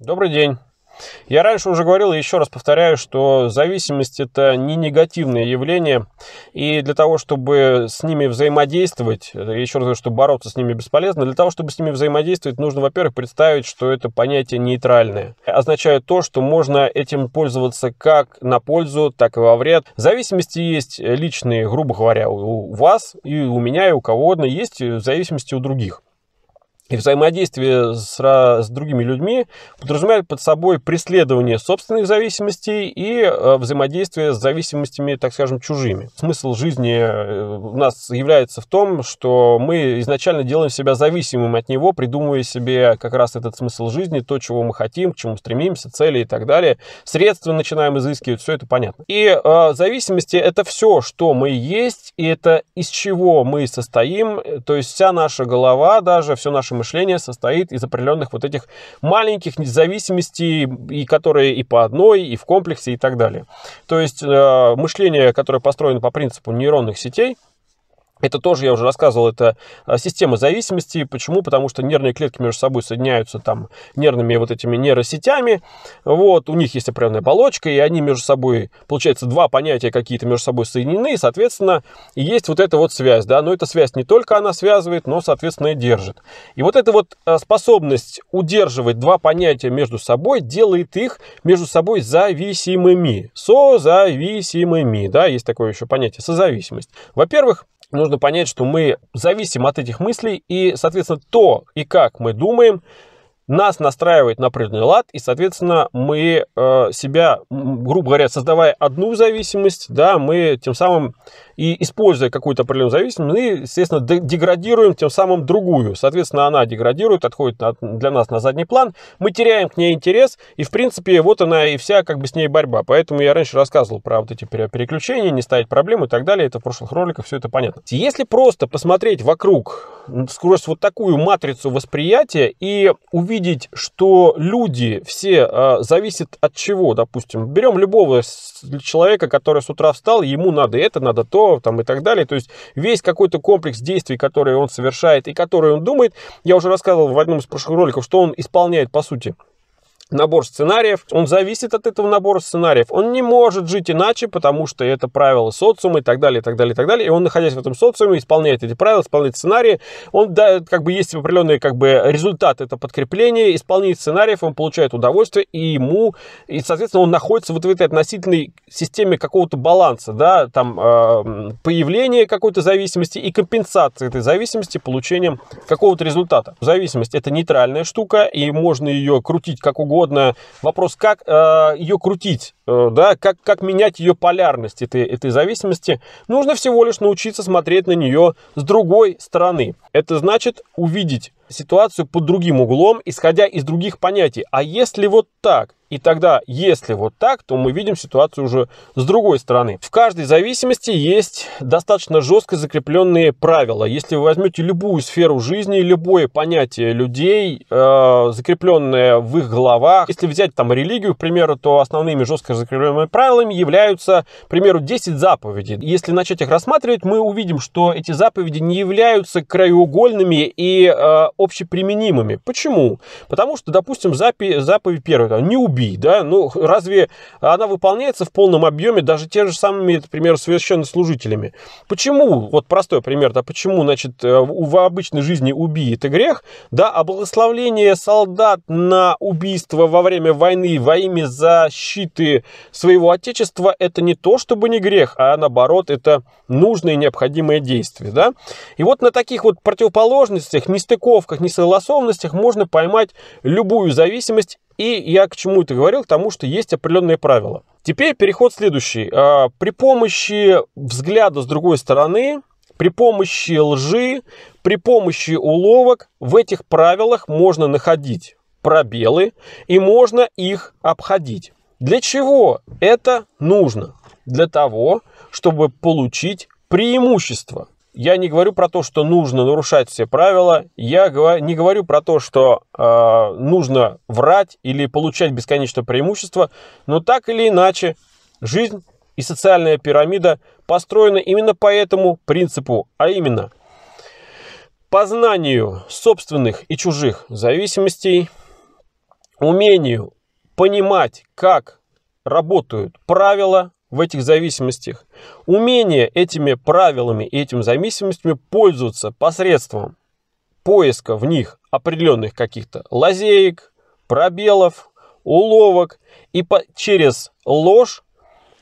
Добрый день. Я раньше уже говорил и еще раз повторяю, что зависимость это не негативное явление, и для того, чтобы с ними взаимодействовать, еще раз говорю, что бороться с ними бесполезно, для того, чтобы с ними взаимодействовать, нужно, во-первых, представить, что это понятие нейтральное. Означает то, что можно этим пользоваться как на пользу, так и во вред. Зависимости есть личные, грубо говоря, у вас и у меня, и у кого угодно, есть зависимости у других. И взаимодействие с, с другими людьми подразумевает под собой преследование собственных зависимостей и э, взаимодействие с зависимостями, так скажем, чужими. Смысл жизни э, у нас является в том, что мы изначально делаем себя зависимым от него, придумывая себе как раз этот смысл жизни, то, чего мы хотим, к чему стремимся, цели и так далее. Средства начинаем изыскивать, все это понятно. И э, зависимости это все, что мы есть, и это из чего мы состоим, то есть вся наша голова, даже все наше мышление состоит из определенных вот этих маленьких независимостей, и которые и по одной, и в комплексе, и так далее. То есть э, мышление, которое построено по принципу нейронных сетей, это тоже, я уже рассказывал, это а, система зависимости. Почему? Потому что нервные клетки между собой соединяются там нервными вот этими нейросетями. Вот, у них есть определенная оболочка, и они между собой, получается, два понятия какие-то между собой соединены, и, соответственно, есть вот эта вот связь, да. Но эта связь не только она связывает, но, соответственно, и держит. И вот эта вот а, способность удерживать два понятия между собой делает их между собой зависимыми. Созависимыми, да, есть такое еще понятие, созависимость. Во-первых, нужно понять, что мы зависим от этих мыслей, и, соответственно, то и как мы думаем, нас настраивает на определенный лад, и, соответственно, мы э, себя, грубо говоря, создавая одну зависимость, да, мы тем самым и используя какую-то определенную зависимость, мы, естественно, деградируем тем самым другую. Соответственно, она деградирует, отходит для нас на задний план, мы теряем к ней интерес, и, в принципе, вот она и вся как бы с ней борьба. Поэтому я раньше рассказывал про вот эти переключения, не ставить проблемы и так далее, это в прошлых роликах, все это понятно. Если просто посмотреть вокруг, сквозь вот такую матрицу восприятия и увидеть, что люди все э, зависят от чего, допустим, берем любого человека, который с утра встал, ему надо это, надо то, там и так далее. То есть весь какой-то комплекс действий, которые он совершает и которые он думает, я уже рассказывал в одном из прошлых роликов, что он исполняет по сути набор сценариев, он зависит от этого набора сценариев. Он не может жить иначе, потому что это правила социума и так далее, и так далее, и так далее. И он, находясь в этом социуме, исполняет эти правила, исполняет сценарии. Он, да, как бы есть определенный как бы результат, это подкрепление, исполнение сценариев, он получает удовольствие, и ему, и, соответственно, он находится вот в этой относительной системе какого-то баланса, да, там, э, появления какой-то зависимости и компенсации этой зависимости получением какого-то результата. Зависимость это нейтральная штука, и можно ее крутить как угодно, угодно. Вопрос, как э, ее крутить, э, да, как, как менять ее полярность этой, этой зависимости. Нужно всего лишь научиться смотреть на нее с другой стороны. Это значит увидеть ситуацию под другим углом, исходя из других понятий. А если вот так? И тогда, если вот так, то мы видим ситуацию уже с другой стороны. В каждой зависимости есть достаточно жестко закрепленные правила. Если вы возьмете любую сферу жизни, любое понятие людей, э, закрепленное в их головах, если взять там религию, к примеру, то основными жестко закрепленными правилами являются, к примеру, 10 заповедей. Если начать их рассматривать, мы увидим, что эти заповеди не являются краеугольными и э, общеприменимыми. Почему? Потому что, допустим, заповедь, заповедь первая, не убить убий, да, ну разве она выполняется в полном объеме даже те же самыми, например, священнослужителями? Почему, вот простой пример, да, почему, значит, э, в обычной жизни убий это грех, да, а благословление солдат на убийство во время войны во имя защиты своего отечества это не то, чтобы не грех, а наоборот, это нужное и необходимое действие, да. И вот на таких вот противоположностях, нестыковках, несогласованностях можно поймать любую зависимость и я к чему это говорил? К тому, что есть определенные правила. Теперь переход следующий. А, при помощи взгляда с другой стороны, при помощи лжи, при помощи уловок в этих правилах можно находить пробелы и можно их обходить. Для чего это нужно? Для того, чтобы получить преимущество я не говорю про то, что нужно нарушать все правила, я не говорю про то, что э, нужно врать или получать бесконечное преимущество, но так или иначе жизнь и социальная пирамида построена именно по этому принципу, а именно познанию собственных и чужих зависимостей, умению понимать, как работают правила в этих зависимостях, умение этими правилами и этими зависимостями пользоваться посредством поиска в них определенных каких-то лазеек, пробелов, уловок и по, через ложь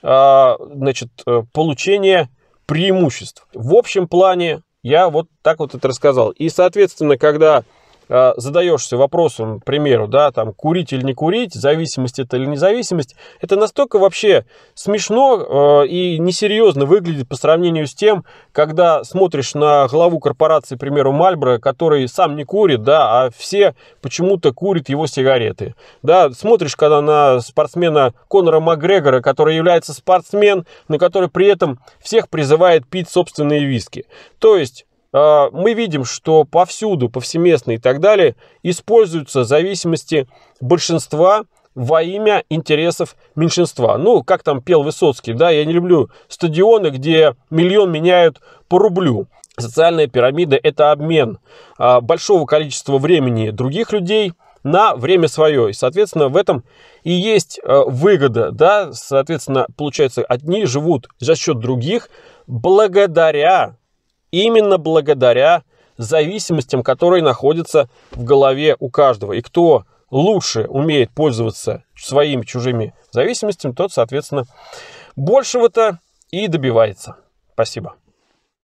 а, значит, э, получение преимуществ. В общем плане я вот так вот это рассказал. И, соответственно, когда задаешься вопросом, к примеру, да, там, курить или не курить, зависимость это или независимость, это настолько вообще смешно э, и несерьезно выглядит по сравнению с тем, когда смотришь на главу корпорации, к примеру, Мальбро, который сам не курит, да, а все почему-то курят его сигареты. Да, смотришь, когда на спортсмена Конора Макгрегора, который является спортсмен, но который при этом всех призывает пить собственные виски. То есть а, мы видим, что повсюду, повсеместно и так далее используются зависимости большинства во имя интересов меньшинства. Ну, как там пел Высоцкий, да, я не люблю стадионы, где миллион меняют по рублю. Социальная пирамида – это обмен а, большого количества времени других людей на время свое. И, соответственно, в этом и есть а, выгода, да, соответственно, получается, одни живут за счет других благодаря именно благодаря зависимостям, которые находятся в голове у каждого. И кто лучше умеет пользоваться своими чужими зависимостями, тот, соответственно, большего-то и добивается. Спасибо.